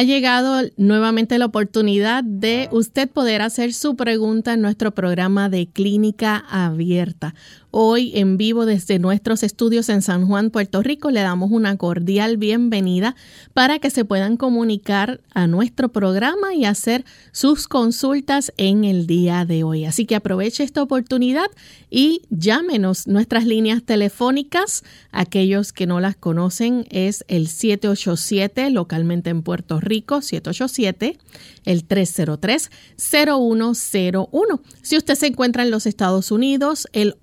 Ha llegado nuevamente la oportunidad de usted poder hacer su pregunta en nuestro programa de clínica abierta. Hoy en vivo desde nuestros estudios en San Juan, Puerto Rico, le damos una cordial bienvenida para que se puedan comunicar a nuestro programa y hacer sus consultas en el día de hoy. Así que aproveche esta oportunidad y llámenos. Nuestras líneas telefónicas, aquellos que no las conocen, es el 787 localmente en Puerto Rico, 787 el 303-0101. Si usted se encuentra en los Estados Unidos, el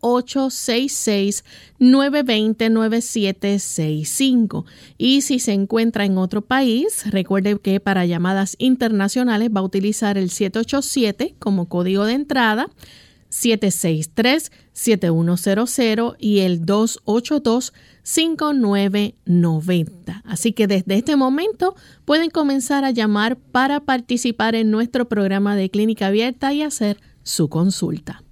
1866-920-9765. Y si se encuentra en otro país, recuerde que para llamadas internacionales va a utilizar el 787 como código de entrada. 763-7100 y el 282 5990. Así que desde este momento pueden comenzar a llamar para participar en nuestro programa de clínica abierta y hacer su consulta.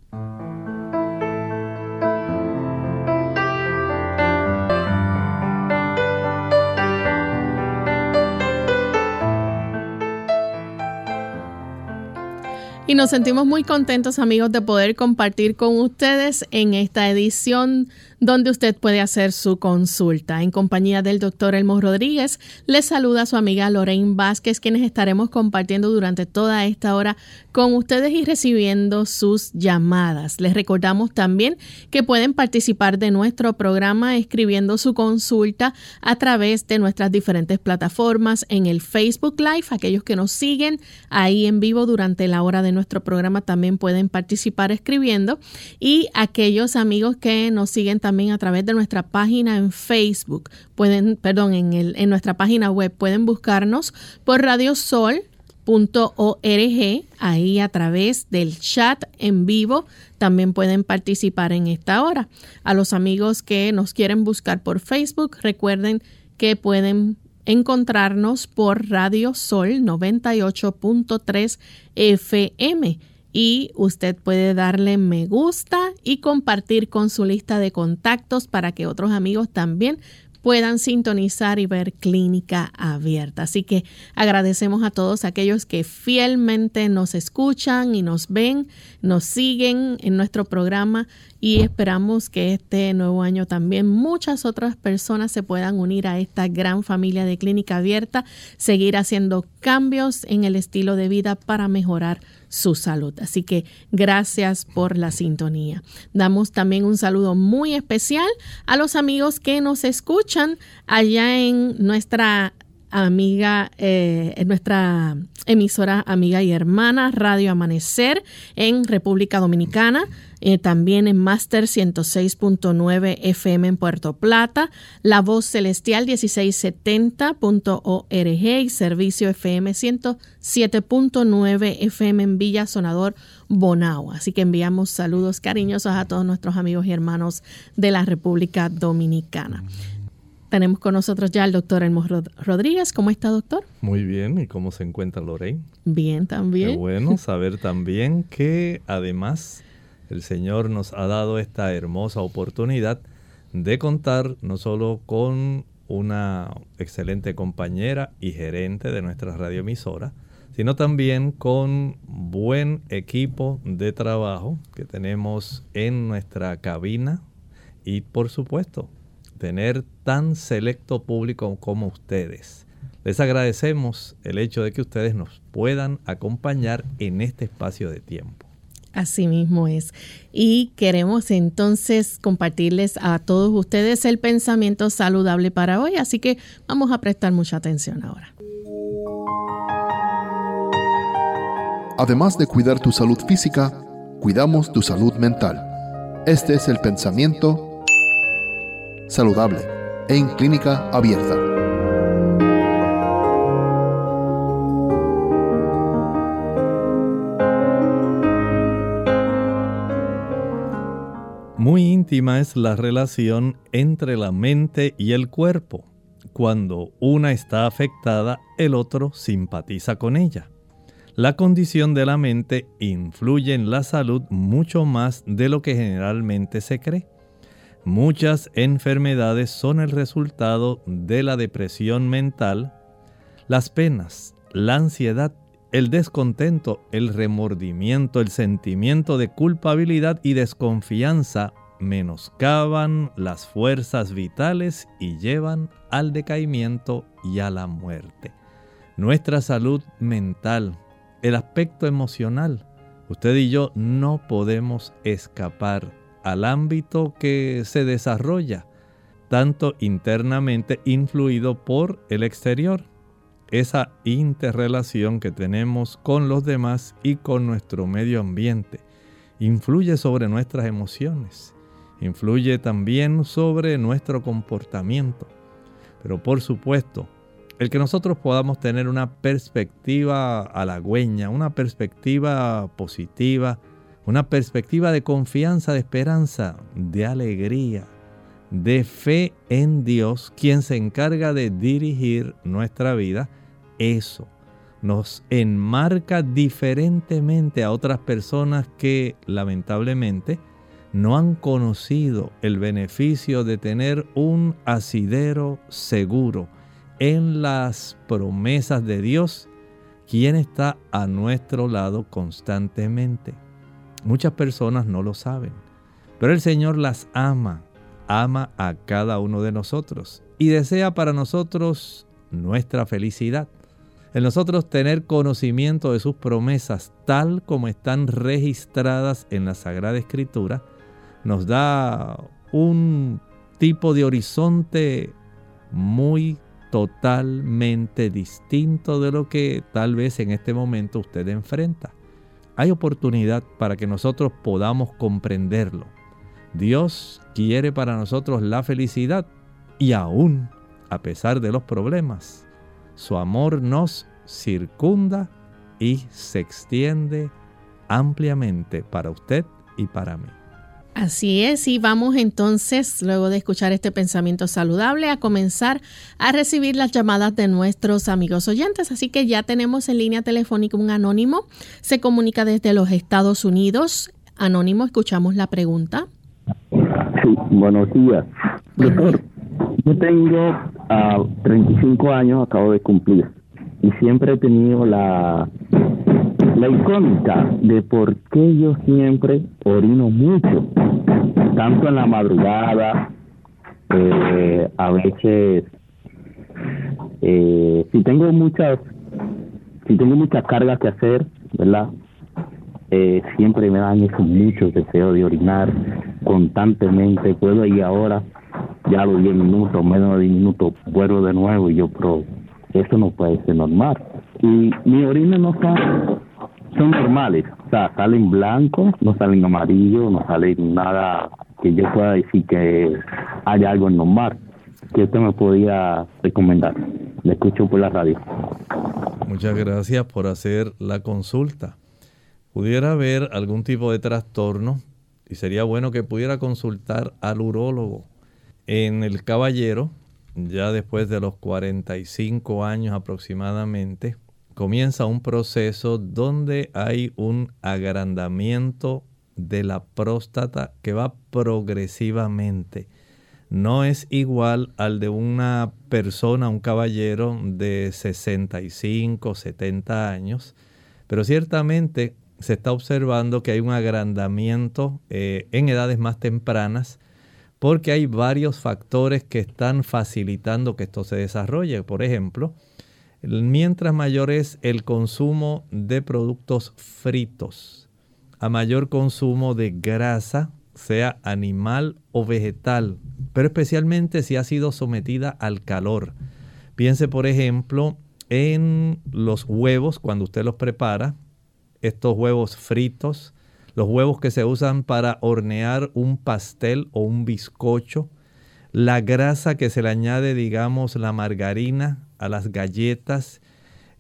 Y nos sentimos muy contentos amigos de poder compartir con ustedes en esta edición donde usted puede hacer su consulta. En compañía del doctor Elmo Rodríguez, le saluda su amiga Lorraine Vázquez, quienes estaremos compartiendo durante toda esta hora con ustedes y recibiendo sus llamadas. Les recordamos también que pueden participar de nuestro programa escribiendo su consulta a través de nuestras diferentes plataformas en el Facebook Live. Aquellos que nos siguen ahí en vivo durante la hora de nuestro programa también pueden participar escribiendo y aquellos amigos que nos siguen también a través de nuestra página en Facebook, pueden, perdón, en, el, en nuestra página web, pueden buscarnos por radiosol.org, ahí a través del chat en vivo también pueden participar en esta hora. A los amigos que nos quieren buscar por Facebook, recuerden que pueden encontrarnos por Radio Sol 98.3 FM y usted puede darle me gusta y compartir con su lista de contactos para que otros amigos también puedan sintonizar y ver clínica abierta. Así que agradecemos a todos aquellos que fielmente nos escuchan y nos ven, nos siguen en nuestro programa y esperamos que este nuevo año también muchas otras personas se puedan unir a esta gran familia de clínica abierta, seguir haciendo cambios en el estilo de vida para mejorar su salud. Así que gracias por la sintonía. Damos también un saludo muy especial a los amigos que nos escuchan allá en nuestra amiga, eh, nuestra emisora amiga y hermana Radio Amanecer en República Dominicana. Eh, también en Master 106.9 FM en Puerto Plata, La Voz Celestial 1670.org y Servicio FM 107.9 FM en Villa Sonador, Bonao. Así que enviamos saludos cariñosos a todos nuestros amigos y hermanos de la República Dominicana. Tenemos con nosotros ya al doctor Elmo Rodríguez. ¿Cómo está, doctor? Muy bien. ¿Y cómo se encuentra Lorraine? Bien, también. Qué bueno saber también que además el Señor nos ha dado esta hermosa oportunidad de contar no solo con una excelente compañera y gerente de nuestra radioemisora, sino también con buen equipo de trabajo que tenemos en nuestra cabina y por supuesto tener tan selecto público como ustedes. Les agradecemos el hecho de que ustedes nos puedan acompañar en este espacio de tiempo. Así mismo es. Y queremos entonces compartirles a todos ustedes el pensamiento saludable para hoy, así que vamos a prestar mucha atención ahora. Además de cuidar tu salud física, cuidamos tu salud mental. Este es el pensamiento saludable en clínica abierta. Muy íntima es la relación entre la mente y el cuerpo. Cuando una está afectada, el otro simpatiza con ella. La condición de la mente influye en la salud mucho más de lo que generalmente se cree. Muchas enfermedades son el resultado de la depresión mental, las penas, la ansiedad, el descontento, el remordimiento, el sentimiento de culpabilidad y desconfianza menoscaban las fuerzas vitales y llevan al decaimiento y a la muerte. Nuestra salud mental, el aspecto emocional. Usted y yo no podemos escapar al ámbito que se desarrolla, tanto internamente influido por el exterior. Esa interrelación que tenemos con los demás y con nuestro medio ambiente influye sobre nuestras emociones, influye también sobre nuestro comportamiento. Pero por supuesto, el que nosotros podamos tener una perspectiva halagüeña, una perspectiva positiva, una perspectiva de confianza, de esperanza, de alegría, de fe en Dios, quien se encarga de dirigir nuestra vida, eso nos enmarca diferentemente a otras personas que lamentablemente no han conocido el beneficio de tener un asidero seguro, en las promesas de Dios, quien está a nuestro lado constantemente. Muchas personas no lo saben, pero el Señor las ama, ama a cada uno de nosotros y desea para nosotros nuestra felicidad. En nosotros tener conocimiento de sus promesas tal como están registradas en la Sagrada Escritura nos da un tipo de horizonte muy totalmente distinto de lo que tal vez en este momento usted enfrenta. Hay oportunidad para que nosotros podamos comprenderlo. Dios quiere para nosotros la felicidad y aún a pesar de los problemas, su amor nos circunda y se extiende ampliamente para usted y para mí. Así es, y vamos entonces, luego de escuchar este pensamiento saludable, a comenzar a recibir las llamadas de nuestros amigos oyentes. Así que ya tenemos en línea telefónica un anónimo, se comunica desde los Estados Unidos. Anónimo, escuchamos la pregunta. Sí, buenos días. Doctor, yo tengo 35 ah, años, acabo de cumplir, y siempre he tenido la la icónica de por qué yo siempre orino mucho, tanto en la madrugada, eh, a veces, eh, si tengo muchas, si tengo muchas cargas que hacer, ¿verdad? Eh, siempre me dan esos muchos deseos de orinar constantemente, puedo ir ahora, ya los 10 minutos, menos de 10 minutos, vuelvo de nuevo y yo, pero eso no puede ser normal. Y mi orina no está son normales, o sea, salen blancos, no salen amarillos, no salen nada que yo pueda decir que haya algo normal. que usted me podía recomendar? Le escucho por la radio. Muchas gracias por hacer la consulta. Pudiera haber algún tipo de trastorno y sería bueno que pudiera consultar al urólogo. En el caballero, ya después de los 45 años aproximadamente, comienza un proceso donde hay un agrandamiento de la próstata que va progresivamente. No es igual al de una persona, un caballero de 65, 70 años, pero ciertamente se está observando que hay un agrandamiento eh, en edades más tempranas porque hay varios factores que están facilitando que esto se desarrolle. Por ejemplo, mientras mayor es el consumo de productos fritos, a mayor consumo de grasa, sea animal o vegetal, pero especialmente si ha sido sometida al calor. Piense, por ejemplo, en los huevos cuando usted los prepara. estos huevos fritos, los huevos que se usan para hornear un pastel o un bizcocho, la grasa que se le añade, digamos, la margarina a las galletas,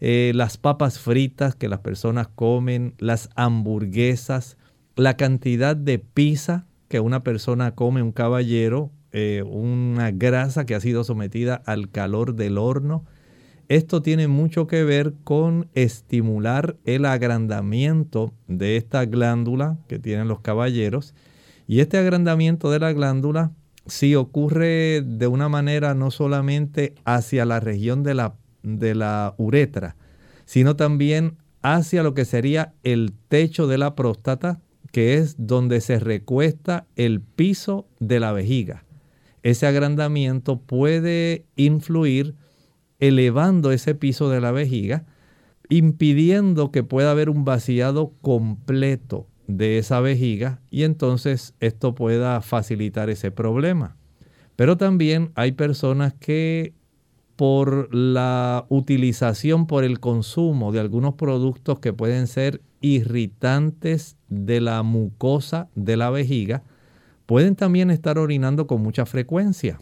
eh, las papas fritas que las personas comen, las hamburguesas, la cantidad de pizza que una persona come, un caballero, eh, una grasa que ha sido sometida al calor del horno. Esto tiene mucho que ver con estimular el agrandamiento de esta glándula que tienen los caballeros. Y este agrandamiento de la glándula sí ocurre de una manera no solamente hacia la región de la, de la uretra, sino también hacia lo que sería el techo de la próstata, que es donde se recuesta el piso de la vejiga. Ese agrandamiento puede influir elevando ese piso de la vejiga, impidiendo que pueda haber un vaciado completo de esa vejiga y entonces esto pueda facilitar ese problema. Pero también hay personas que por la utilización, por el consumo de algunos productos que pueden ser irritantes de la mucosa de la vejiga, pueden también estar orinando con mucha frecuencia.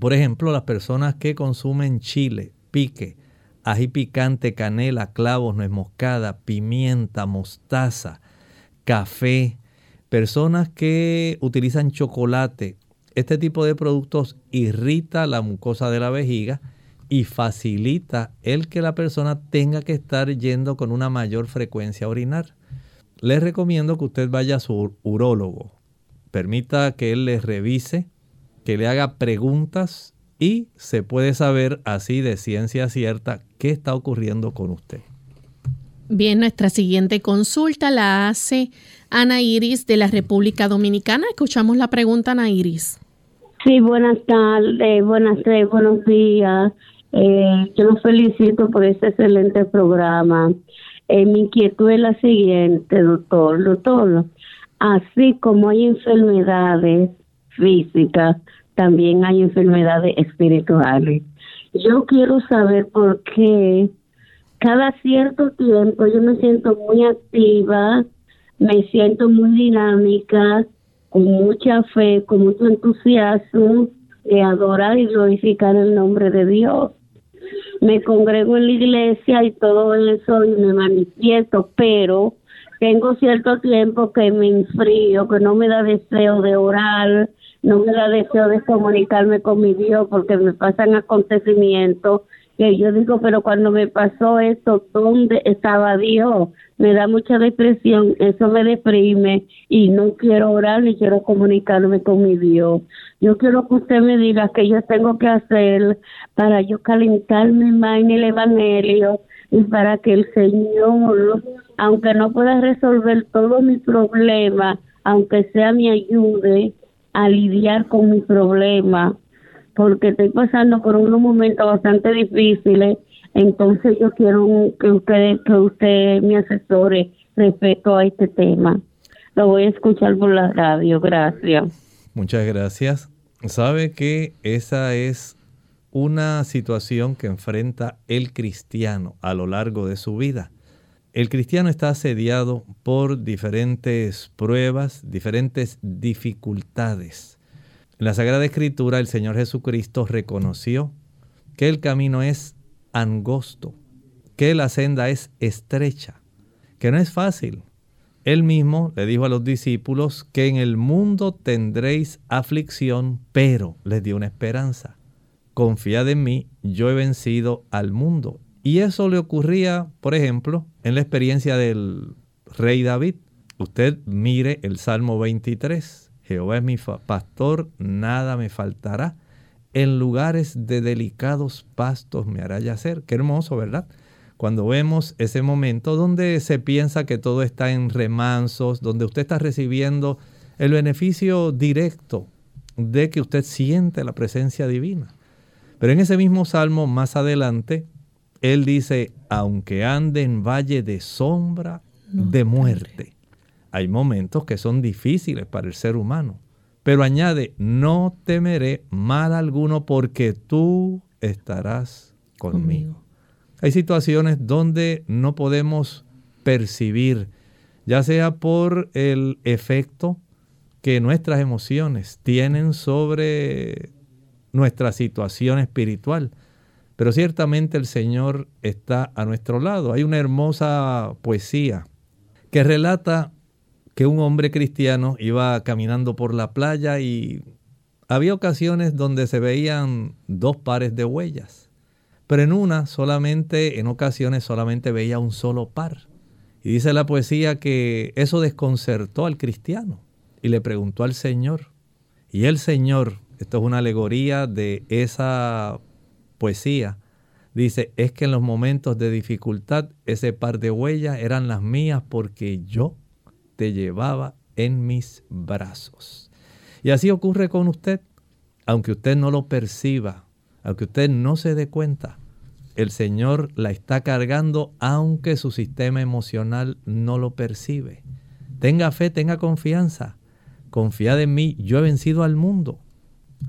Por ejemplo, las personas que consumen chile, pique, ají picante, canela, clavos, nuez moscada, pimienta, mostaza, café, personas que utilizan chocolate, este tipo de productos irrita la mucosa de la vejiga y facilita el que la persona tenga que estar yendo con una mayor frecuencia a orinar. Les recomiendo que usted vaya a su urólogo, permita que él le revise que le haga preguntas y se puede saber así de ciencia cierta qué está ocurriendo con usted. Bien, nuestra siguiente consulta la hace Ana Iris de la República Dominicana. Escuchamos la pregunta, Ana Iris. Sí, buenas tardes, buenas tardes, buenos días. Eh, yo los felicito por este excelente programa. Eh, mi inquietud es la siguiente, doctor. Doctor, así como hay enfermedades físicas, también hay enfermedades espirituales. Yo quiero saber por qué cada cierto tiempo yo me siento muy activa, me siento muy dinámica, con mucha fe, con mucho entusiasmo de adorar y glorificar el nombre de Dios. Me congrego en la iglesia y todo eso y me manifiesto, pero tengo cierto tiempo que me enfrío, que no me da deseo de orar, no me da deseo de comunicarme con mi Dios porque me pasan acontecimientos yo digo, pero cuando me pasó esto, ¿dónde estaba Dios? Me da mucha depresión, eso me deprime y no quiero orar ni quiero comunicarme con mi Dios. Yo quiero que usted me diga qué yo tengo que hacer para yo calentarme más en el Evangelio y para que el Señor, aunque no pueda resolver todos mis problemas, aunque sea mi ayude, a lidiar con mi problema, porque estoy pasando por unos momentos bastante difíciles, entonces yo quiero que usted, que usted me asesore respecto a este tema. Lo voy a escuchar por la radio, gracias. Muchas gracias. Sabe que esa es una situación que enfrenta el cristiano a lo largo de su vida. El cristiano está asediado por diferentes pruebas, diferentes dificultades. En la Sagrada Escritura el Señor Jesucristo reconoció que el camino es angosto, que la senda es estrecha, que no es fácil. Él mismo le dijo a los discípulos que en el mundo tendréis aflicción, pero les dio una esperanza. Confiad en mí, yo he vencido al mundo. Y eso le ocurría, por ejemplo, en la experiencia del rey David. Usted mire el Salmo 23. Jehová es mi pastor, nada me faltará. En lugares de delicados pastos me hará yacer. Qué hermoso, ¿verdad? Cuando vemos ese momento donde se piensa que todo está en remansos, donde usted está recibiendo el beneficio directo de que usted siente la presencia divina. Pero en ese mismo salmo, más adelante, él dice, aunque ande en valle de sombra de muerte. Hay momentos que son difíciles para el ser humano, pero añade, no temeré mal alguno porque tú estarás conmigo. Hay situaciones donde no podemos percibir, ya sea por el efecto que nuestras emociones tienen sobre nuestra situación espiritual. Pero ciertamente el Señor está a nuestro lado. Hay una hermosa poesía que relata que un hombre cristiano iba caminando por la playa y había ocasiones donde se veían dos pares de huellas, pero en una solamente, en ocasiones solamente veía un solo par. Y dice la poesía que eso desconcertó al cristiano y le preguntó al Señor. Y el Señor, esto es una alegoría de esa poesía, dice, es que en los momentos de dificultad ese par de huellas eran las mías porque yo te llevaba en mis brazos. Y así ocurre con usted, aunque usted no lo perciba, aunque usted no se dé cuenta, el Señor la está cargando aunque su sistema emocional no lo percibe. Tenga fe, tenga confianza. Confiad en mí, yo he vencido al mundo.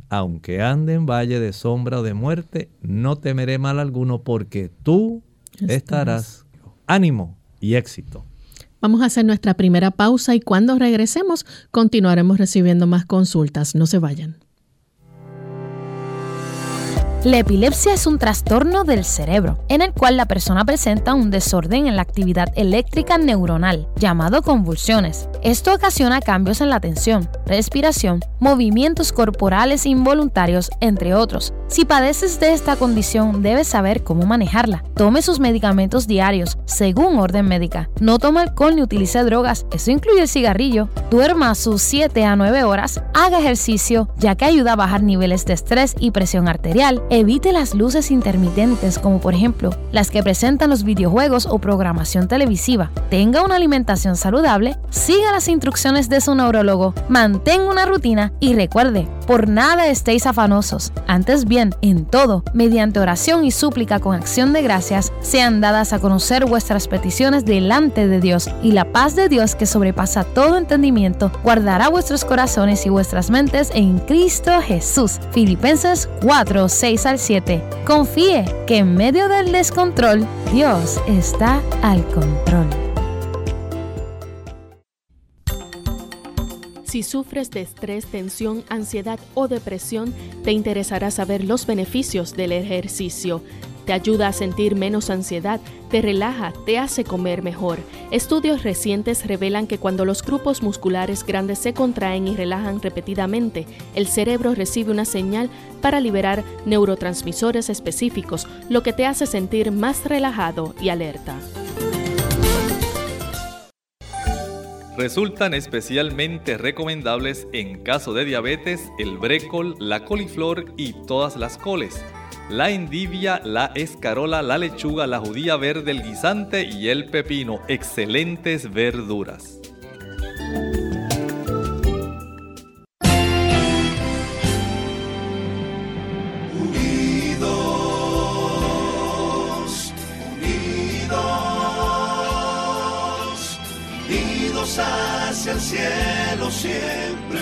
Aunque ande en valle de sombra o de muerte, no temeré mal alguno porque tú estarás. Ánimo y éxito. Vamos a hacer nuestra primera pausa y cuando regresemos continuaremos recibiendo más consultas. No se vayan. La epilepsia es un trastorno del cerebro, en el cual la persona presenta un desorden en la actividad eléctrica neuronal, llamado convulsiones. Esto ocasiona cambios en la atención, respiración, movimientos corporales involuntarios, entre otros. Si padeces de esta condición, debes saber cómo manejarla. Tome sus medicamentos diarios, según orden médica. No tome alcohol ni utilice drogas, eso incluye el cigarrillo. Duerma sus 7 a 9 horas, haga ejercicio, ya que ayuda a bajar niveles de estrés y presión arterial Evite las luces intermitentes como por ejemplo las que presentan los videojuegos o programación televisiva. Tenga una alimentación saludable, siga las instrucciones de su neurólogo, mantenga una rutina y recuerde, por nada estéis afanosos. Antes bien, en todo, mediante oración y súplica con acción de gracias, sean dadas a conocer vuestras peticiones delante de Dios y la paz de Dios que sobrepasa todo entendimiento guardará vuestros corazones y vuestras mentes en Cristo Jesús. Filipenses 4, 6 al 7. Confíe que en medio del descontrol, Dios está al control. Si sufres de estrés, tensión, ansiedad o depresión, te interesará saber los beneficios del ejercicio. Te ayuda a sentir menos ansiedad, te relaja, te hace comer mejor. Estudios recientes revelan que cuando los grupos musculares grandes se contraen y relajan repetidamente, el cerebro recibe una señal para liberar neurotransmisores específicos, lo que te hace sentir más relajado y alerta. Resultan especialmente recomendables en caso de diabetes el brécol, la coliflor y todas las coles la endivia, la escarola, la lechuga, la judía verde, el guisante y el pepino. Excelentes verduras. Unidos, unidos, unidos hacia el cielo siempre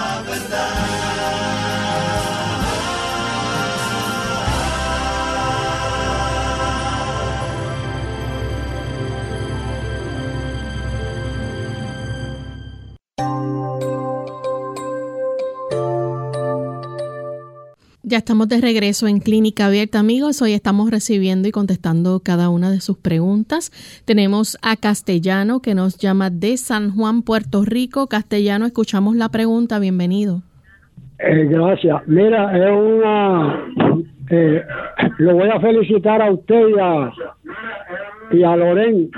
Ya estamos de regreso en Clínica Abierta, amigos. Hoy estamos recibiendo y contestando cada una de sus preguntas. Tenemos a Castellano que nos llama de San Juan, Puerto Rico. Castellano, escuchamos la pregunta. Bienvenido. Eh, gracias. Mira, es una. Eh, lo voy a felicitar a usted y a, y a Loren,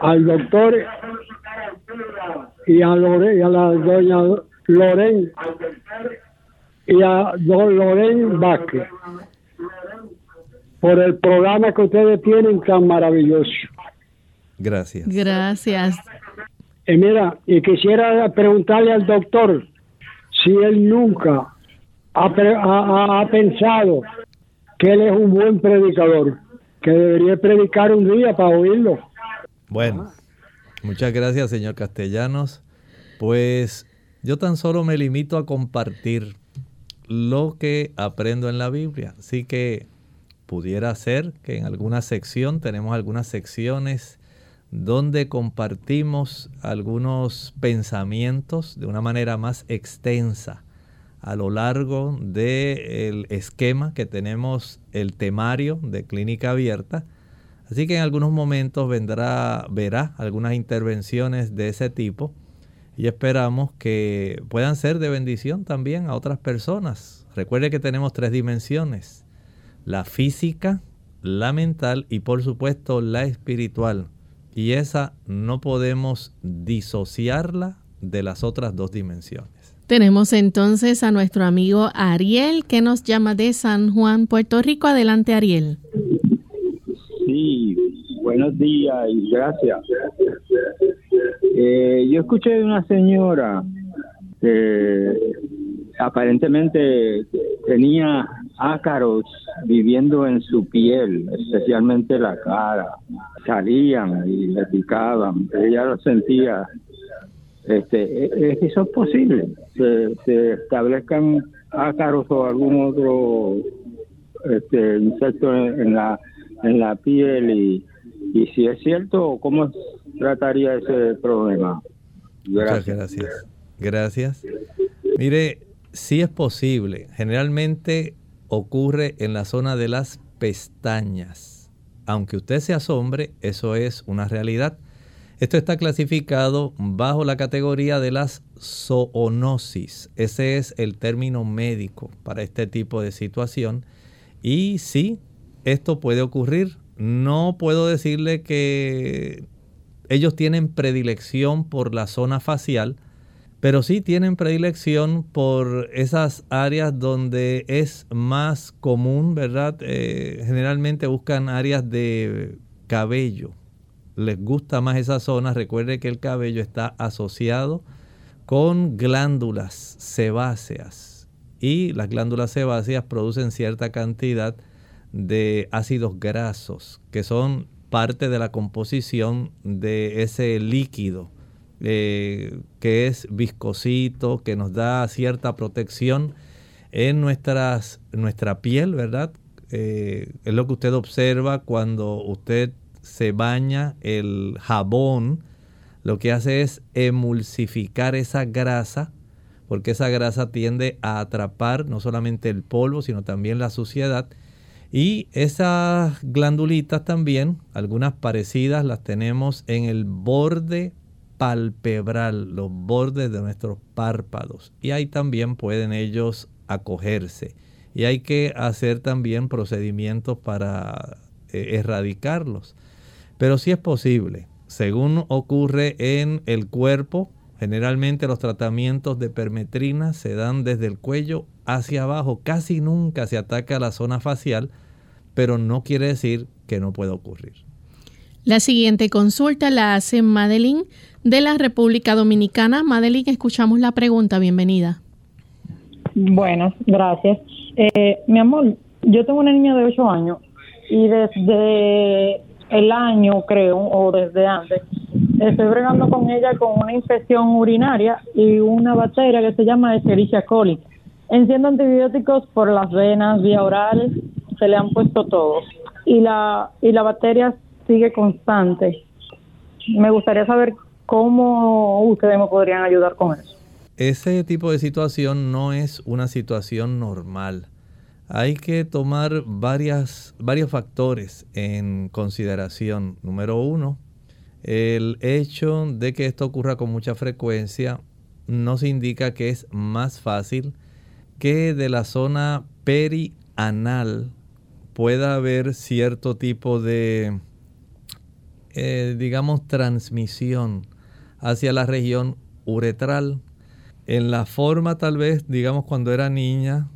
al doctor y a, Loren, y a la doña Loren y a don Loren Vázquez por el programa que ustedes tienen tan maravilloso. Gracias. Gracias. Y eh, mira, y quisiera preguntarle al doctor si él nunca ha, pensado que él es un buen predicador, que debería predicar un día para oírlo. Bueno, muchas gracias, señor Castellanos. Pues yo tan solo me limito a compartir lo que aprendo en la Biblia. Así que pudiera ser que en alguna sección, tenemos algunas secciones donde compartimos algunos pensamientos de una manera más extensa a lo largo del esquema que tenemos el temario de clínica abierta. Así que en algunos momentos vendrá, verá algunas intervenciones de ese tipo y esperamos que puedan ser de bendición también a otras personas. Recuerde que tenemos tres dimensiones, la física, la mental y por supuesto la espiritual. Y esa no podemos disociarla de las otras dos dimensiones. Tenemos entonces a nuestro amigo Ariel que nos llama de San Juan, Puerto Rico. Adelante, Ariel. Sí, buenos días y gracias. Eh, yo escuché de una señora que aparentemente tenía ácaros viviendo en su piel, especialmente la cara. Salían y le picaban, ella lo sentía. Este, ¿Es eso es posible? Se, establezcan ácaros o algún otro este, insecto en, la en la piel y, y si es cierto, ¿cómo trataría ese problema? Muchas gracias. Gracias. Mire, sí es posible. Generalmente ocurre en la zona de las pestañas. Aunque usted se asombre, eso es una realidad. Esto está clasificado bajo la categoría de las zoonosis. Ese es el término médico para este tipo de situación. Y sí, esto puede ocurrir. No puedo decirle que ellos tienen predilección por la zona facial, pero sí tienen predilección por esas áreas donde es más común, ¿verdad? Eh, generalmente buscan áreas de cabello. Les gusta más esa zona. Recuerde que el cabello está asociado con glándulas sebáceas y las glándulas sebáceas producen cierta cantidad de ácidos grasos que son parte de la composición de ese líquido eh, que es viscosito, que nos da cierta protección en nuestras, nuestra piel, ¿verdad? Eh, es lo que usted observa cuando usted se baña el jabón, lo que hace es emulsificar esa grasa, porque esa grasa tiende a atrapar no solamente el polvo, sino también la suciedad. Y esas glandulitas también, algunas parecidas, las tenemos en el borde palpebral, los bordes de nuestros párpados. Y ahí también pueden ellos acogerse. Y hay que hacer también procedimientos para eh, erradicarlos. Pero sí es posible. Según ocurre en el cuerpo, generalmente los tratamientos de permetrina se dan desde el cuello hacia abajo. Casi nunca se ataca la zona facial, pero no quiere decir que no pueda ocurrir. La siguiente consulta la hace Madeline de la República Dominicana. Madeline, escuchamos la pregunta. Bienvenida. Bueno, gracias. Eh, mi amor, yo tengo una niña de 8 años y desde el año, creo, o desde antes, estoy bregando con ella con una infección urinaria y una bacteria que se llama Escherichia coli. Enciendo antibióticos por las venas, vía orales, se le han puesto todos. Y la, y la bacteria sigue constante. Me gustaría saber ¿Cómo ustedes me podrían ayudar con eso? Ese tipo de situación no es una situación normal. Hay que tomar varias, varios factores en consideración. Número uno, el hecho de que esto ocurra con mucha frecuencia nos indica que es más fácil que de la zona perianal pueda haber cierto tipo de, eh, digamos, transmisión hacia la región uretral. En la forma tal vez, digamos cuando era niña,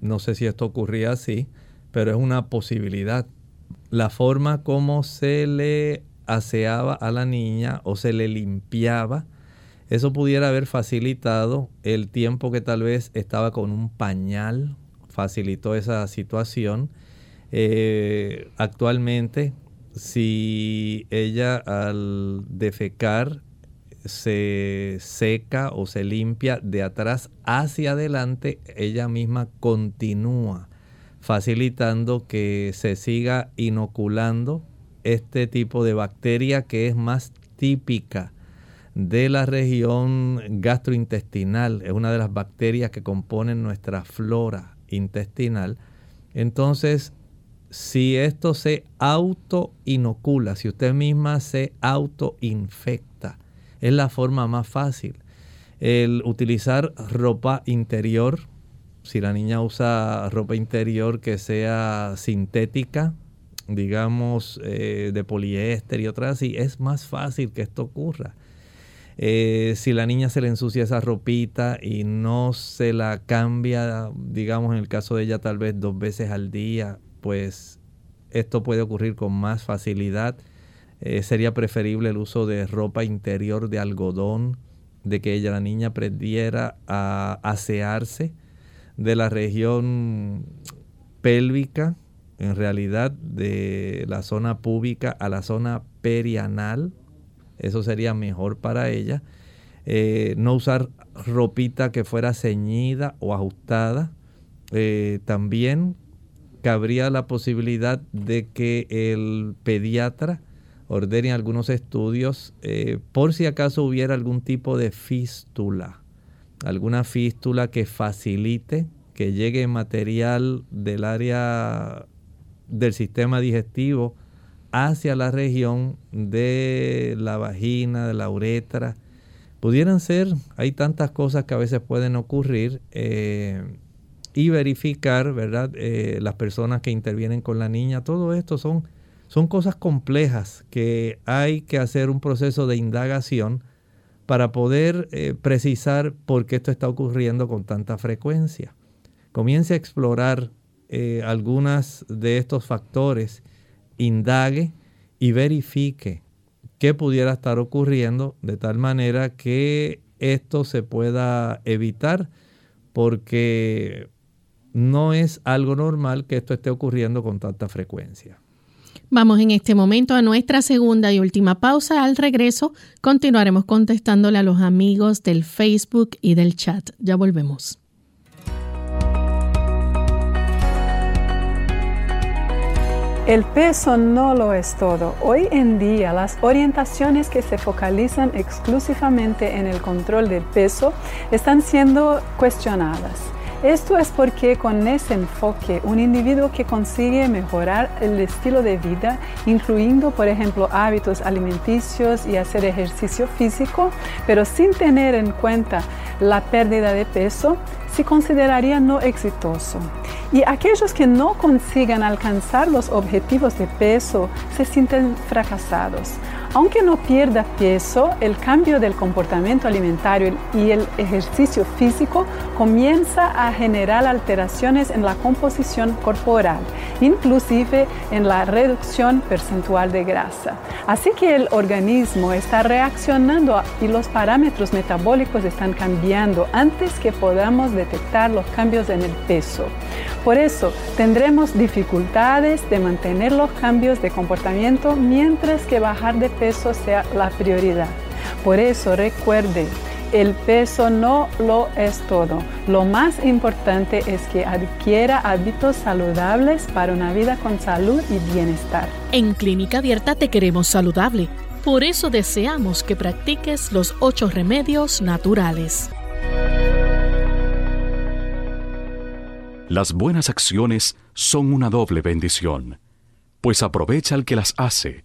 no sé si esto ocurría así, pero es una posibilidad. La forma como se le aseaba a la niña o se le limpiaba Eso pudiera haber facilitado el tiempo que tal vez estaba con un pañal, facilitó esa situación. Eh, actualmente, si ella al defecar se seca o se limpia de atrás hacia adelante, ella misma continúa facilitando que se siga inoculando este tipo de bacteria que es más típica de la región gastrointestinal, es una de las bacterias que componen nuestra flora intestinal. Entonces, si esto se autoinocula, si usted misma se autoinfecta, es la forma más fácil. El utilizar ropa interior, si la niña usa ropa interior que sea sintética, digamos eh, de poliéster y otras así, es más fácil que esto ocurra. Eh, si la niña se le ensucia esa ropita y no se la cambia, digamos en el caso de ella tal vez dos veces al día, pues esto puede ocurrir con más facilidad. Eh, sería preferible el uso de ropa interior de algodón, de que ella, la niña, aprendiera a asearse de la región pélvica, en realidad de la zona púbica a la zona perianal. Eso sería mejor para ella. Eh, no usar ropita que fuera ceñida o ajustada. Eh, también cabría la posibilidad de que el pediatra ordene algunos estudios eh, por si acaso hubiera algún tipo de fístula, alguna fístula que facilite que llegue material del área del sistema digestivo hacia la región de la vagina, de la uretra. Pudieran ser, hay tantas cosas que a veces pueden ocurrir eh, y verificar, ¿verdad? Eh, las personas que intervienen con la niña, todo esto son son cosas complejas que hay que hacer un proceso de indagación para poder eh, precisar por qué esto está ocurriendo con tanta frecuencia. Comience a explorar algunas de estos factores, indague y verifique qué pudiera estar ocurriendo de tal manera que esto se pueda evitar porque no es algo normal que esto esté ocurriendo con tanta frecuencia. Vamos en este momento a nuestra segunda y última pausa. Al regreso continuaremos contestándole a los amigos del Facebook y del chat. Ya volvemos. El peso no lo es todo. Hoy en día las orientaciones que se focalizan exclusivamente en el control del peso están siendo cuestionadas. Esto es porque con ese enfoque un individuo que consigue mejorar el estilo de vida, incluyendo por ejemplo hábitos alimenticios y hacer ejercicio físico, pero sin tener en cuenta la pérdida de peso, se consideraría no exitoso. Y aquellos que no consigan alcanzar los objetivos de peso se sienten fracasados. Aunque no pierda peso, el cambio del comportamiento alimentario y el ejercicio físico comienza a generar alteraciones en la composición corporal, inclusive en la reducción percentual de grasa. Así que el organismo está reaccionando y los parámetros metabólicos están cambiando antes que podamos detectar los cambios en el peso. Por eso tendremos dificultades de mantener los cambios de comportamiento mientras que bajar de peso sea la prioridad. Por eso recuerde, el peso no lo es todo. Lo más importante es que adquiera hábitos saludables para una vida con salud y bienestar. En Clínica Abierta te queremos saludable. Por eso deseamos que practiques los ocho remedios naturales. Las buenas acciones son una doble bendición, pues aprovecha al que las hace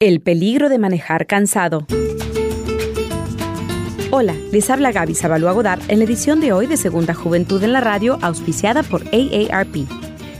El peligro de manejar cansado. Hola, les habla Gaby Zabalúa Godard en la edición de hoy de Segunda Juventud en la Radio, auspiciada por AARP.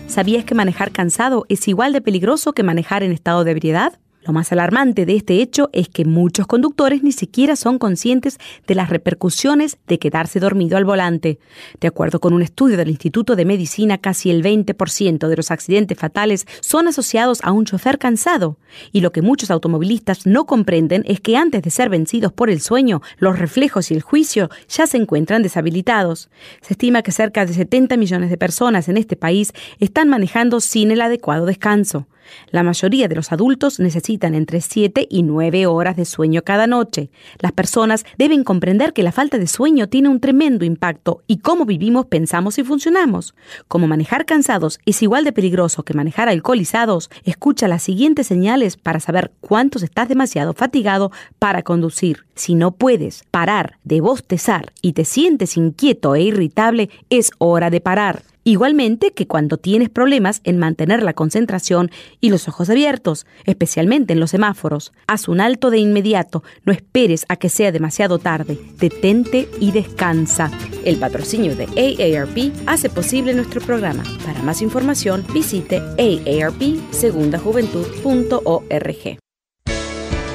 ¿Sabías que manejar cansado es igual de peligroso que manejar en estado de ebriedad? Lo más alarmante de este hecho es que muchos conductores ni siquiera son conscientes de las repercusiones de quedarse dormido al volante. De acuerdo con un estudio del Instituto de Medicina, casi el 20% de los accidentes fatales son asociados a un chofer cansado. Y lo que muchos automovilistas no comprenden es que antes de ser vencidos por el sueño, los reflejos y el juicio ya se encuentran deshabilitados. Se estima que cerca de 70 millones de personas en este país están manejando sin el adecuado descanso. La mayoría de los adultos necesitan entre 7 y 9 horas de sueño cada noche. Las personas deben comprender que la falta de sueño tiene un tremendo impacto y cómo vivimos, pensamos y funcionamos. Como manejar cansados es igual de peligroso que manejar alcoholizados, escucha las siguientes señales para saber cuántos estás demasiado fatigado para conducir. Si no puedes parar de bostezar y te sientes inquieto e irritable, es hora de parar. Igualmente que cuando tienes problemas en mantener la concentración y los ojos abiertos, especialmente en los semáforos, haz un alto de inmediato, no esperes a que sea demasiado tarde, detente y descansa. El patrocinio de AARP hace posible nuestro programa. Para más información visite aarpsegundajuventud.org.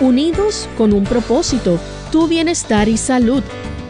Unidos con un propósito, tu bienestar y salud.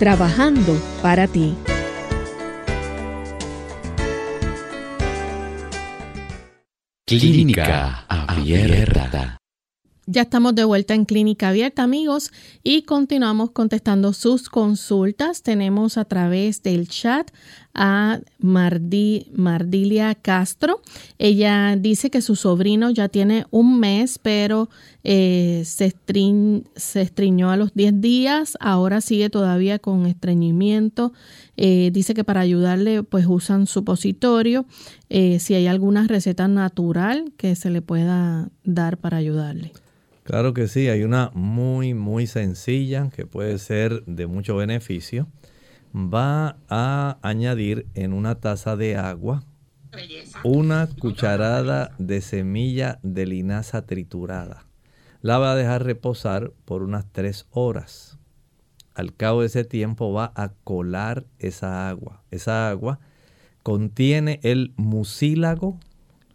trabajando para ti. Clínica Abierta. Ya estamos de vuelta en Clínica Abierta, amigos, y continuamos contestando sus consultas. Tenemos a través del chat a Mardilia Castro. Ella dice que su sobrino ya tiene un mes, pero eh, se, se estriñó a los 10 días, ahora sigue todavía con estreñimiento eh, dice que para ayudarle pues usan supositorio. Eh, si hay alguna receta natural que se le pueda dar para ayudarle. Claro que sí, hay una muy muy sencilla que puede ser de mucho beneficio. Va a añadir en una taza de agua una cucharada de semilla de linaza triturada. La va a dejar reposar por unas tres horas al cabo de ese tiempo va a colar esa agua. Esa agua contiene el mucílago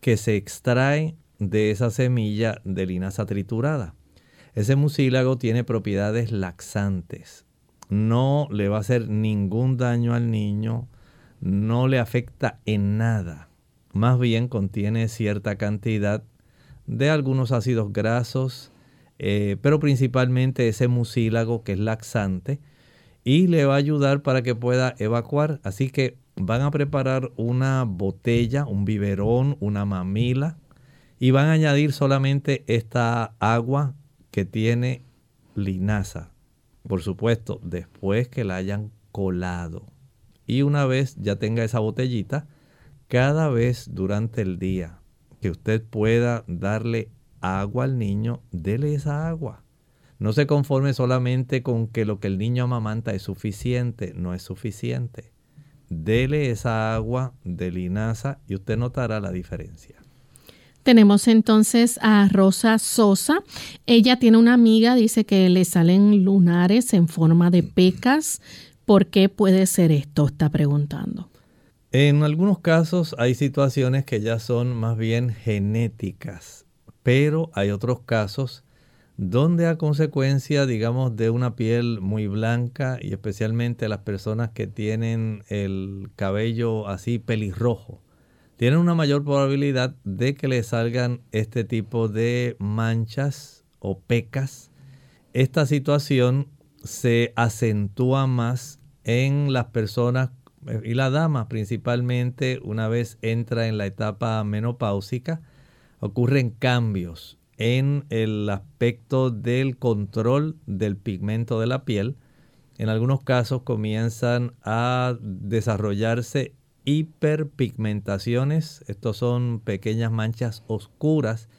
que se extrae de esa semilla de linaza triturada. Ese mucílago tiene propiedades laxantes. No le va a hacer ningún daño al niño, no le afecta en nada. Más bien contiene cierta cantidad de algunos ácidos grasos, eh, pero principalmente ese mucílago que es laxante y le va a ayudar para que pueda evacuar. Así que van a preparar una botella, un biberón, una mamila y van a añadir solamente esta agua que tiene linaza. Por supuesto, después que la hayan colado. Y una vez ya tenga esa botellita, cada vez durante el día que usted pueda darle agua al niño, dele esa agua. No se conforme solamente con que lo que el niño amamanta es suficiente, no es suficiente. Dele esa agua de linaza y usted notará la diferencia. Tenemos entonces a Rosa Sosa. Ella tiene una amiga, dice que le salen lunares en forma de pecas. ¿Por qué puede ser esto? Está preguntando. En algunos casos hay situaciones que ya son más bien genéticas pero hay otros casos donde a consecuencia, digamos, de una piel muy blanca y especialmente las personas que tienen el cabello así pelirrojo, tienen una mayor probabilidad de que le salgan este tipo de manchas o pecas. Esta situación se acentúa más en las personas y la dama principalmente una vez entra en la etapa menopáusica ocurren cambios en el aspecto del control del pigmento de la piel. En algunos casos comienzan a desarrollarse hiperpigmentaciones. Estos son pequeñas manchas oscuras,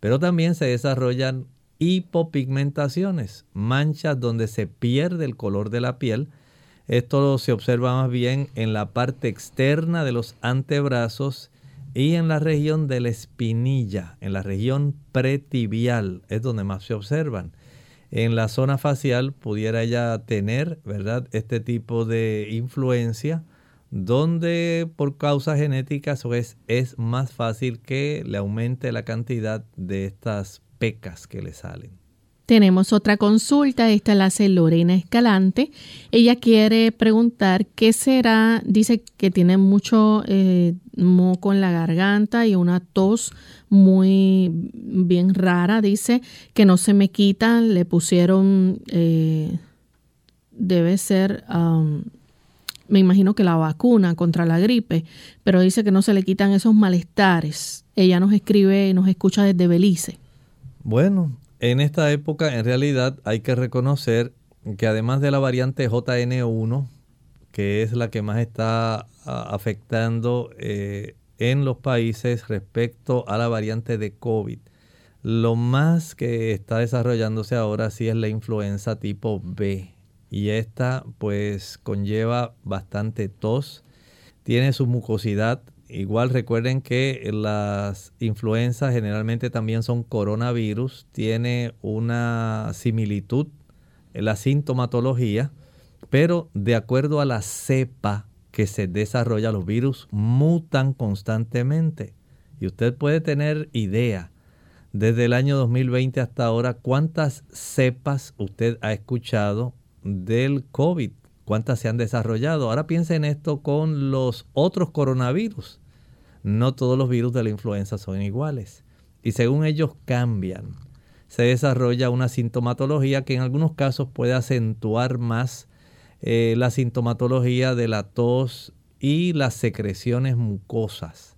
pero también se desarrollan hipopigmentaciones, manchas donde se pierde el color de la piel. Esto se observa más bien en la parte externa de los antebrazos y en la región de la espinilla, en la región pretibial, es donde más se observan. En la zona facial pudiera ya tener, ¿verdad?, este tipo de influencia, donde por causas genéticas es más fácil que le aumente la cantidad de estas pecas que le salen. Tenemos otra consulta, esta la hace Lorena Escalante. Ella quiere preguntar qué será, dice que tiene mucho eh, moco en la garganta y una tos muy bien rara, dice que no se me quitan, le pusieron, eh, debe ser, me imagino que la vacuna contra la gripe, pero dice que no se le quitan esos malestares. Ella nos escribe, nos escucha desde Belice. Bueno, en esta época en realidad hay que reconocer que además de la variante JN1, que es la que más está afectando eh, en los países respecto a la variante de COVID, lo más que está desarrollándose ahora sí es la influenza tipo B. Y esta pues conlleva bastante tos, tiene su mucosidad. Igual recuerden que las influencias generalmente también son coronavirus, tiene una similitud en la sintomatología, pero de acuerdo a la cepa que se desarrolla, los virus mutan constantemente. Y usted puede tener idea desde el año 2020 hasta ahora cuántas cepas usted ha escuchado del COVID cuántas se han desarrollado. Ahora piensen esto con los otros coronavirus. No todos los virus de la influenza son iguales. Y según ellos cambian, se desarrolla una sintomatología que en algunos casos puede acentuar más eh, la sintomatología de la tos y las secreciones mucosas.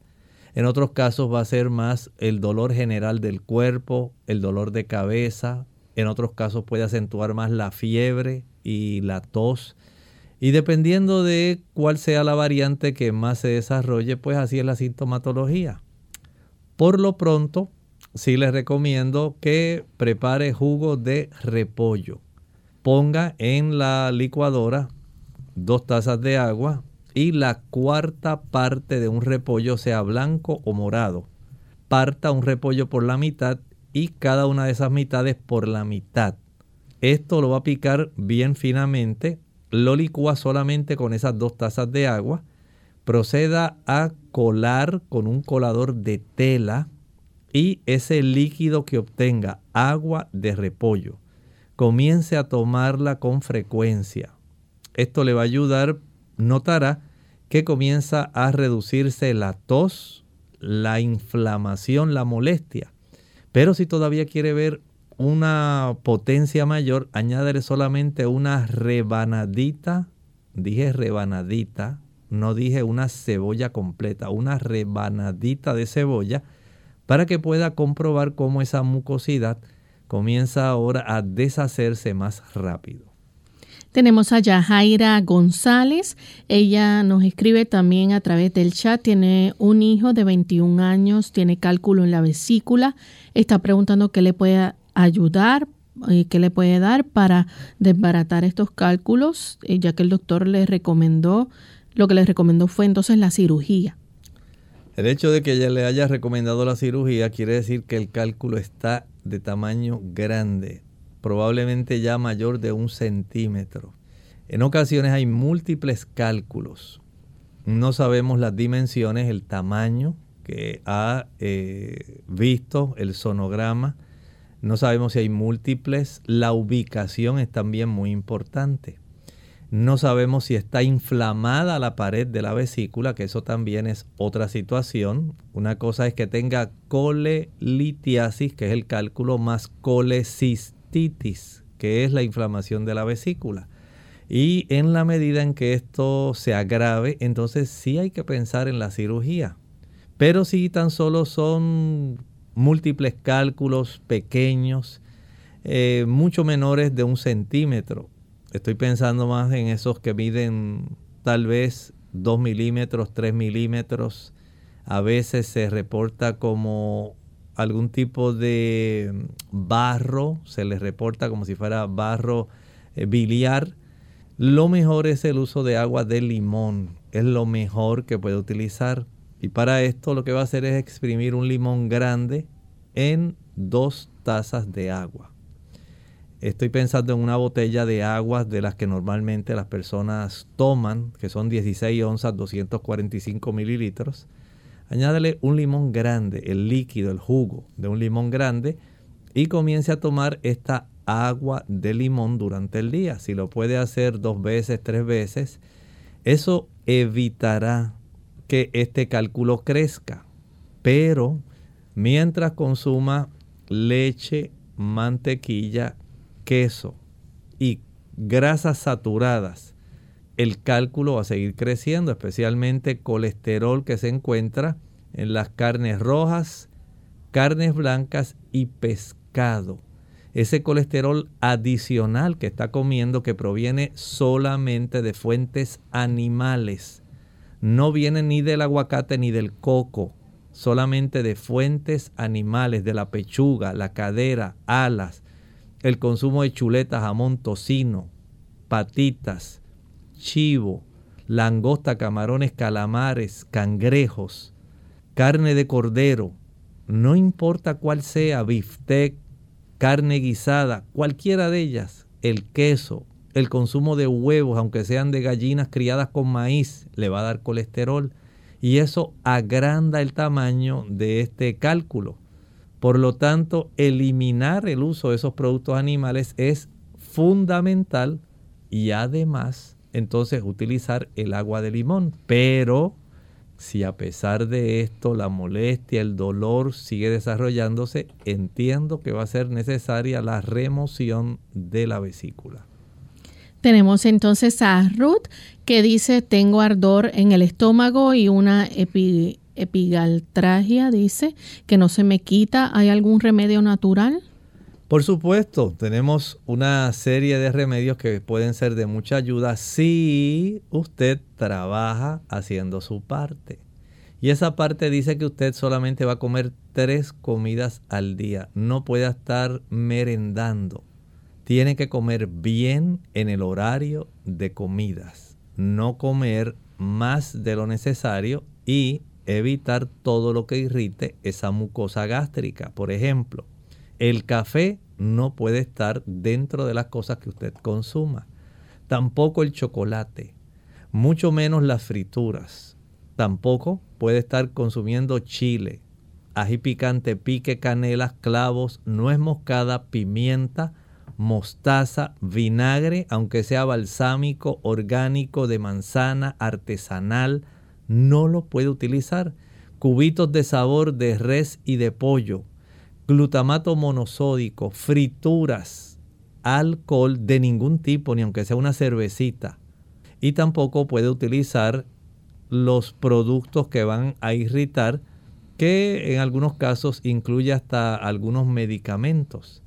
En otros casos va a ser más el dolor general del cuerpo, el dolor de cabeza. En otros casos puede acentuar más la fiebre y la tos. Y dependiendo de cuál sea la variante que más se desarrolle, pues así es la sintomatología. Por lo pronto, sí les recomiendo que prepare jugo de repollo. Ponga en la licuadora dos tazas de agua y la cuarta parte de un repollo, sea blanco o morado. Parta un repollo por la mitad y cada una de esas mitades por la mitad. Esto lo va a picar bien finamente lo licúa solamente con esas dos tazas de agua, proceda a colar con un colador de tela y ese líquido que obtenga, agua de repollo, comience a tomarla con frecuencia. Esto le va a ayudar, notará que comienza a reducirse la tos, la inflamación, la molestia. Pero si todavía quiere ver una potencia mayor, añadiré solamente una rebanadita, dije rebanadita, no dije una cebolla completa, una rebanadita de cebolla, para que pueda comprobar cómo esa mucosidad comienza ahora a deshacerse más rápido. Tenemos allá Jaira González. Ella nos escribe también a través del chat. Tiene un hijo de 21 años, tiene cálculo en la vesícula. Está preguntando qué le puede ayudar eh, qué le puede dar para desbaratar estos cálculos, eh, ya que el doctor le recomendó, lo que le recomendó fue entonces la cirugía. El hecho de que ella le haya recomendado la cirugía quiere decir que el cálculo está de tamaño grande, probablemente ya mayor de un centímetro. En ocasiones hay múltiples cálculos. No sabemos las dimensiones, el tamaño que ha eh, visto el sonograma no sabemos si hay múltiples. La ubicación es también muy importante. No sabemos si está inflamada la pared de la vesícula, que eso también es otra situación. Una cosa es que tenga colelitiasis, que es el cálculo, más colecistitis, que es la inflamación de la vesícula. Y en la medida en que esto se agrave, entonces sí hay que pensar en la cirugía. Pero si tan solo son múltiples cálculos pequeños, eh, mucho menores de un centímetro. Estoy pensando más en esos que miden tal vez 2 milímetros, 3 milímetros. A veces se reporta como algún tipo de barro, se les reporta como si fuera barro eh, biliar. Lo mejor es el uso de agua de limón, es lo mejor que puede utilizar. Y para esto lo que va a hacer es exprimir un limón grande en dos tazas de agua. Estoy pensando en una botella de agua de las que normalmente las personas toman, que son 16 onzas, 245 mililitros. Añádele un limón grande, el líquido, el jugo de un limón grande y comience a tomar esta agua de limón durante el día. Si lo puede hacer dos veces, tres veces, eso evitará que este cálculo crezca. Pero mientras consuma leche, mantequilla, queso y grasas saturadas, el cálculo va a seguir creciendo, especialmente colesterol que se encuentra en las carnes rojas, carnes blancas y pescado. Ese colesterol adicional que está comiendo que proviene solamente de fuentes animales. No viene ni del aguacate ni del coco, solamente de fuentes animales, de la pechuga, la cadera, alas, el consumo de chuletas, jamón, tocino, patitas, chivo, langosta, camarones, calamares, cangrejos, carne de cordero, no importa cuál sea, biftec, carne guisada, cualquiera de ellas, el queso, el consumo de huevos, aunque sean de gallinas criadas con maíz, le va a dar colesterol. Y eso agranda el tamaño de este cálculo. Por lo tanto, eliminar el uso de esos productos animales es fundamental y además entonces utilizar el agua de limón. Pero si a pesar de esto la molestia, el dolor sigue desarrollándose, entiendo que va a ser necesaria la remoción de la vesícula. Tenemos entonces a Ruth que dice tengo ardor en el estómago y una epi epigaltragia, dice, que no se me quita. ¿Hay algún remedio natural? Por supuesto, tenemos una serie de remedios que pueden ser de mucha ayuda si usted trabaja haciendo su parte. Y esa parte dice que usted solamente va a comer tres comidas al día. No puede estar merendando. Tiene que comer bien en el horario de comidas. No comer más de lo necesario y evitar todo lo que irrite esa mucosa gástrica. Por ejemplo, el café no puede estar dentro de las cosas que usted consuma. Tampoco el chocolate, mucho menos las frituras. Tampoco puede estar consumiendo chile, ají picante, pique, canelas, clavos, nuez moscada, pimienta, mostaza, vinagre, aunque sea balsámico, orgánico, de manzana, artesanal, no lo puede utilizar. Cubitos de sabor de res y de pollo, glutamato monosódico, frituras, alcohol de ningún tipo, ni aunque sea una cervecita. Y tampoco puede utilizar los productos que van a irritar, que en algunos casos incluye hasta algunos medicamentos.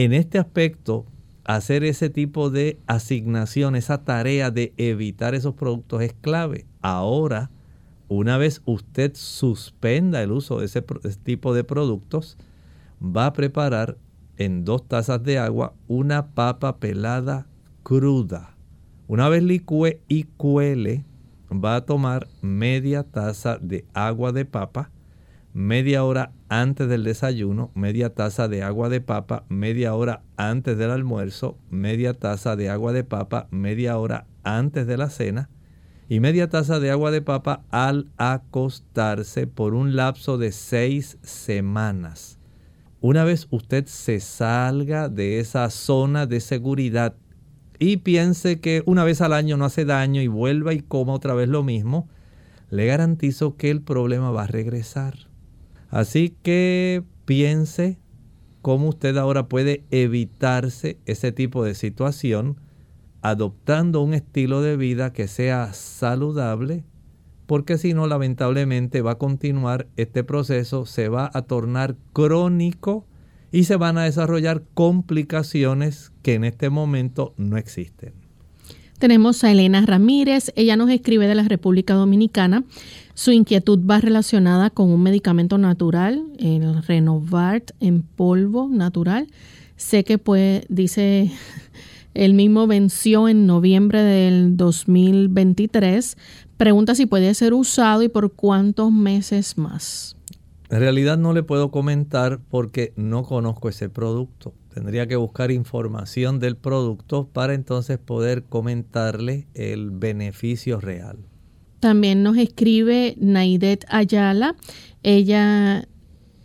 En este aspecto, hacer ese tipo de asignación, esa tarea de evitar esos productos es clave. Ahora, una vez usted suspenda el uso de ese, tipo de productos, va a preparar en dos tazas de agua una papa pelada cruda. Una vez licúe y cuele, va a tomar media taza de agua de papa media hora antes del desayuno, media taza de agua de papa, media hora antes del almuerzo, media taza de agua de papa, media hora antes de la cena y media taza de agua de papa al acostarse por un lapso de seis semanas. Una vez usted se salga de esa zona de seguridad y piense que una vez al año no hace daño y vuelva y coma otra vez lo mismo, le garantizo que el problema va a regresar. Así que piense cómo usted ahora puede evitarse ese tipo de situación adoptando un estilo de vida que sea saludable, porque si no, lamentablemente va a continuar este proceso, se va a tornar crónico y se van a desarrollar complicaciones que en este momento no existen. Tenemos a Elena Ramírez, ella nos escribe de la República Dominicana. Su inquietud va relacionada con un medicamento natural, el Renovart en polvo natural. Sé que pues, dice, el mismo venció en noviembre del 2023, Pregunta si puede ser usado y por cuántos meses más. En realidad no le puedo comentar porque no conozco ese producto. Tendría que buscar información del producto para entonces poder comentarle el beneficio real. También nos escribe Naidet Ayala. Ella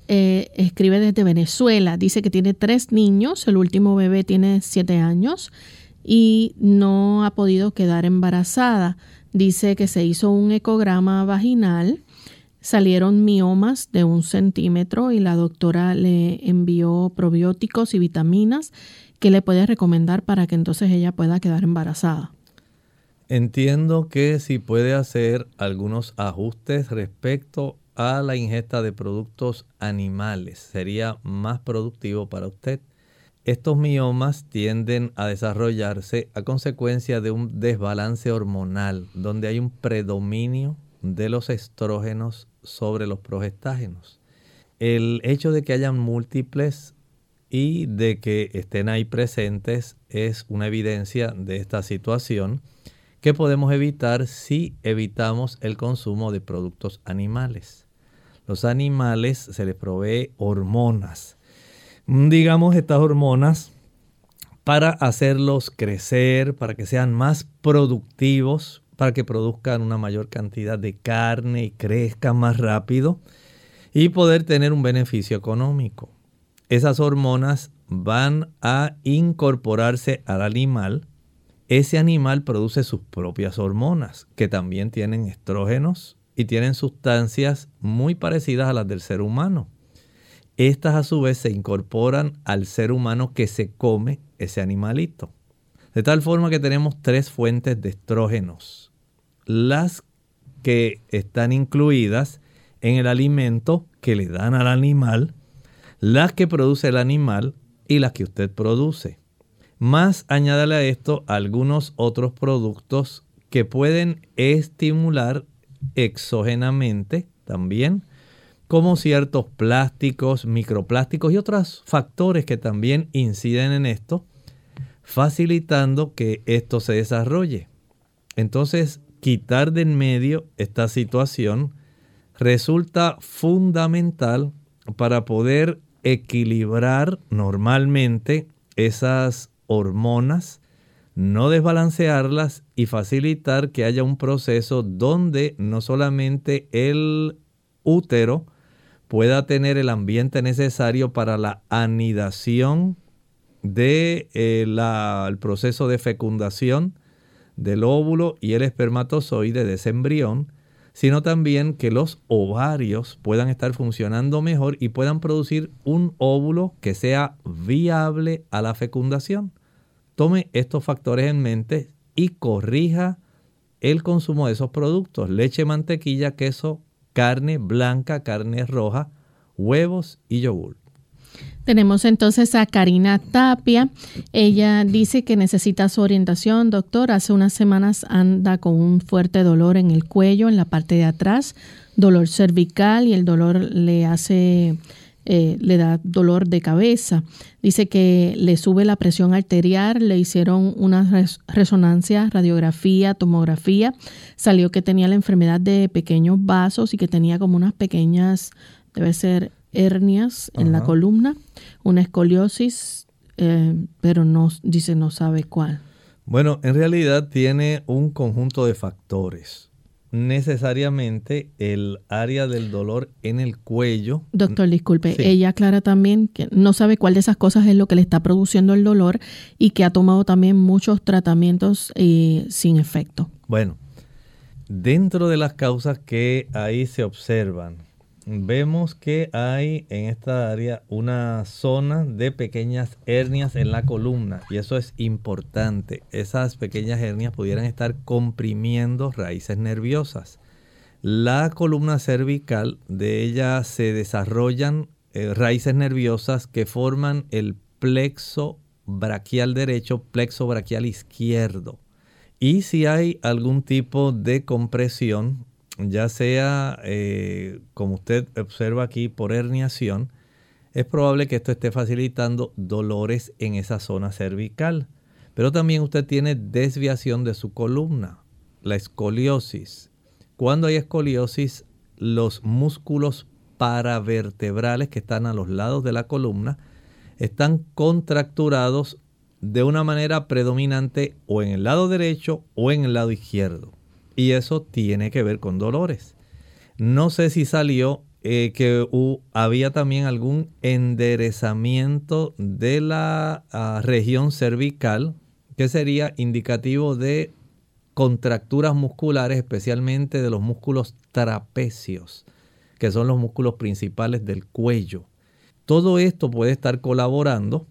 eh, escribe desde Venezuela. Dice que tiene tres niños. El último bebé tiene siete años y no ha podido quedar embarazada. Dice que se hizo un ecograma vaginal, salieron miomas de un centímetro y la doctora le envió probióticos y vitaminas que le puede recomendar para que entonces ella pueda quedar embarazada. Entiendo que si puede hacer algunos ajustes respecto a la ingesta de productos animales, sería más productivo para usted. Estos miomas tienden a desarrollarse a consecuencia de un desbalance hormonal, donde hay un predominio de los estrógenos sobre los progestágenos. El hecho de que hayan múltiples y de que estén ahí presentes es una evidencia de esta situación que podemos evitar si evitamos el consumo de productos animales. Los animales se les provee hormonas Mm, digamos, estas hormonas para hacerlos crecer, para que sean más productivos, para que produzcan una mayor cantidad de carne y crezcan más rápido y poder tener un beneficio económico. Esas hormonas van a incorporarse al animal. Ese animal produce sus propias hormonas, que también tienen estrógenos y tienen sustancias muy parecidas a las del ser humano. Estas a su vez se incorporan al ser humano que se come ese animalito. De tal forma que tenemos tres fuentes de estrógenos. Las que están incluidas en el alimento que le dan al animal, las que produce el animal y las que usted produce. Más añádale a esto algunos otros productos que pueden estimular exógenamente también como ciertos plásticos, microplásticos y otros factores que también inciden en esto, facilitando que esto se desarrolle. Entonces, quitar de en medio esta situación resulta fundamental para poder equilibrar normalmente esas hormonas, no desbalancearlas y facilitar que haya un proceso donde no solamente el útero pueda tener el ambiente necesario para la anidación del de, eh, proceso de fecundación del óvulo y el espermatozoide de ese embrión, sino también que los ovarios puedan estar funcionando mejor y puedan producir un óvulo que sea viable a la fecundación. Tome estos factores en mente y corrija el consumo de esos productos, leche, mantequilla, queso, carne blanca, carne roja, huevos y yogur. Tenemos entonces a Karina Tapia. Ella dice que necesita su orientación, doctor. Hace unas semanas anda con un fuerte dolor en el cuello, en la parte de atrás, dolor cervical y el dolor le hace eh, le da dolor de cabeza. Dice que le sube la presión arterial, le hicieron una resonancia, radiografía, tomografía. Salió que tenía la enfermedad de pequeños vasos y que tenía como unas pequeñas, debe ser hernias en la columna, una escoliosis, eh, pero no dice no sabe cuál. Bueno, en realidad tiene un conjunto de factores necesariamente el área del dolor en el cuello. Doctor, disculpe, ella aclara también que no sabe cuál de esas cosas es lo que le está produciendo el dolor y que ha tomado también muchos tratamientos eh, sin efecto. Bueno, dentro de las causas que ahí se observan, vemos que hay en esta área una zona de pequeñas hernias en la columna y eso es importante. Esas pequeñas hernias pudieran estar comprimiendo raíces nerviosas. la columna cervical, de ella se desarrollan eh, raíces nerviosas que forman el plexo braquial derecho, plexo braquial izquierdo. Y si hay algún tipo de compresión, ya sea, eh, como usted observa aquí, por herniación, es probable que esto esté facilitando dolores en esa zona cervical. Pero también usted tiene desviación de su columna, la escoliosis. Cuando hay escoliosis, los músculos paravertebrales que están a los lados de la columna están contracturados de una manera predominante o en el lado derecho o en el lado izquierdo. Y eso tiene que ver con dolores. No sé si salió eh, que había también algún enderezamiento de la ah, región cervical que sería indicativo de contracturas musculares, especialmente de los músculos trapecios, que son los músculos principales del cuello. Todo esto puede estar colaborando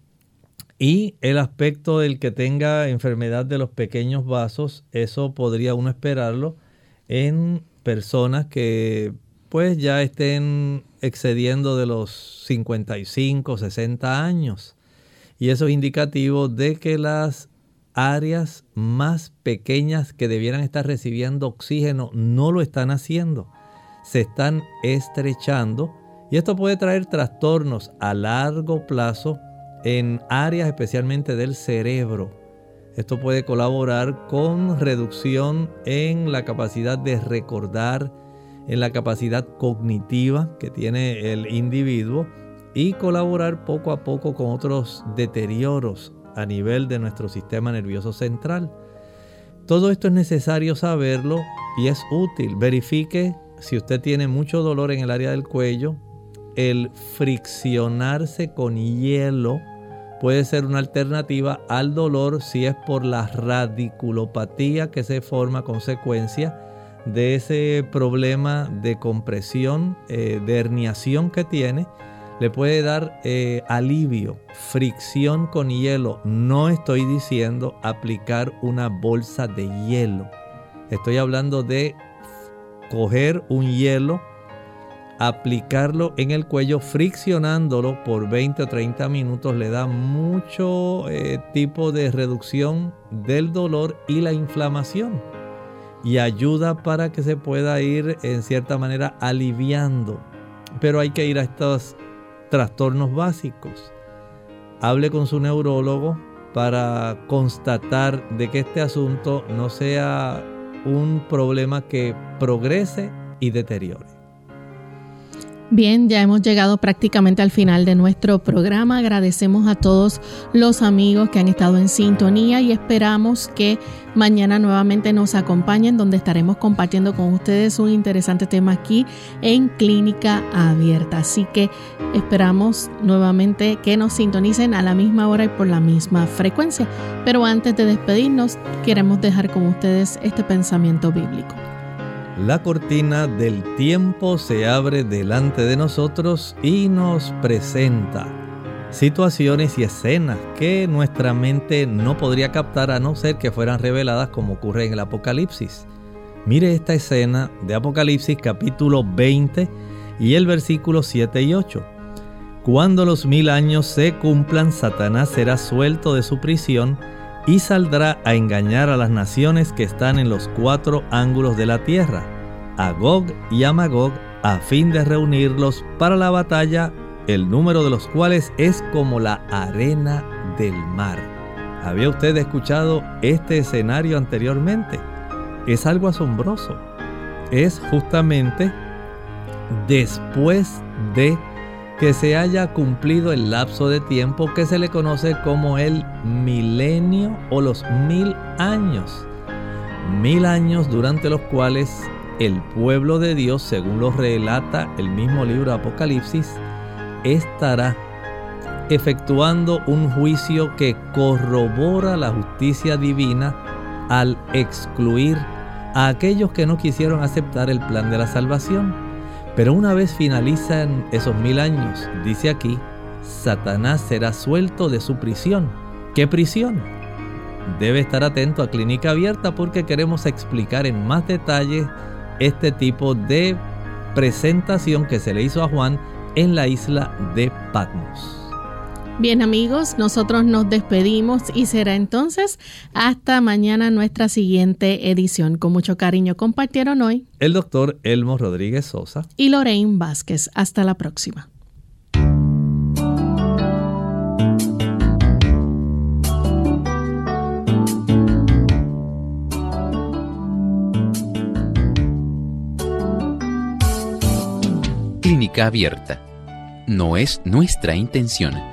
y el aspecto del que tenga enfermedad de los pequeños vasos, eso podría uno esperarlo en personas que pues ya estén excediendo de los 55, 60 años. Y eso es indicativo de que las áreas más pequeñas que debieran estar recibiendo oxígeno no lo están haciendo. Se están estrechando y esto puede traer trastornos a largo plazo en áreas especialmente del cerebro. Esto puede colaborar con reducción en la capacidad de recordar, en la capacidad cognitiva que tiene el individuo y colaborar poco a poco con otros deterioros a nivel de nuestro sistema nervioso central. Todo esto es necesario saberlo y es útil. Verifique si usted tiene mucho dolor en el área del cuello, el friccionarse con hielo puede ser una alternativa al dolor si es por la radiculopatía que se forma a consecuencia de ese problema de compresión, eh, de herniación que tiene le puede dar eh, alivio, fricción con hielo. No estoy diciendo aplicar una bolsa de hielo. Estoy hablando de coger un hielo, aplicarlo en el cuello, friccionándolo por 20 o 30 minutos. Le da mucho eh, tipo de reducción del dolor y la inflamación. Y ayuda para que se pueda ir en cierta manera aliviando. Pero hay que ir a estas trastornos básicos. Hable con su neurólogo para constatar de que este asunto no sea un problema que progrese y deteriore. Bien, ya hemos llegado prácticamente al final de nuestro programa. Agradecemos a todos los amigos que han estado en sintonía y esperamos que mañana nuevamente nos acompañen donde estaremos compartiendo con ustedes un interesante tema aquí en Clínica Abierta. Así que esperamos nuevamente que nos sintonicen a la misma hora y por la misma frecuencia. Pero antes de despedirnos, queremos dejar con ustedes este pensamiento bíblico. La cortina del tiempo se abre delante de nosotros y nos presenta situaciones y escenas que nuestra mente no podría captar a no ser que fueran reveladas como ocurre en el Apocalipsis. Mire esta escena de Apocalipsis capítulo 20 y el versículo 7 y 8. Cuando los mil años se cumplan, Satanás será suelto de su prisión y saldrá a engañar a las naciones que están en los cuatro ángulos de la tierra, a Gog y a Magog, a fin de reunirlos para la batalla, el número de los cuales es como la arena del mar. ¿Había usted escuchado este escenario anteriormente? Es algo asombroso. Es justamente después de que se haya cumplido el lapso de tiempo que se le conoce como el milenio o los mil años. Mil años durante los cuales el pueblo de Dios, según lo relata el mismo libro Apocalipsis, estará efectuando un juicio que corrobora la justicia divina al excluir a aquellos que no quisieron aceptar el plan de la salvación. Pero una vez finalizan esos mil años, dice aquí, Satanás será suelto de su prisión. ¿Qué prisión? Debe estar atento a Clínica Abierta porque queremos explicar en más detalle este tipo de presentación que se le hizo a Juan en la isla de Patmos. Bien amigos, nosotros nos despedimos y será entonces hasta mañana nuestra siguiente edición. Con mucho cariño compartieron hoy el doctor Elmo Rodríguez Sosa y Lorraine Vázquez. Hasta la próxima. Clínica abierta. No es nuestra intención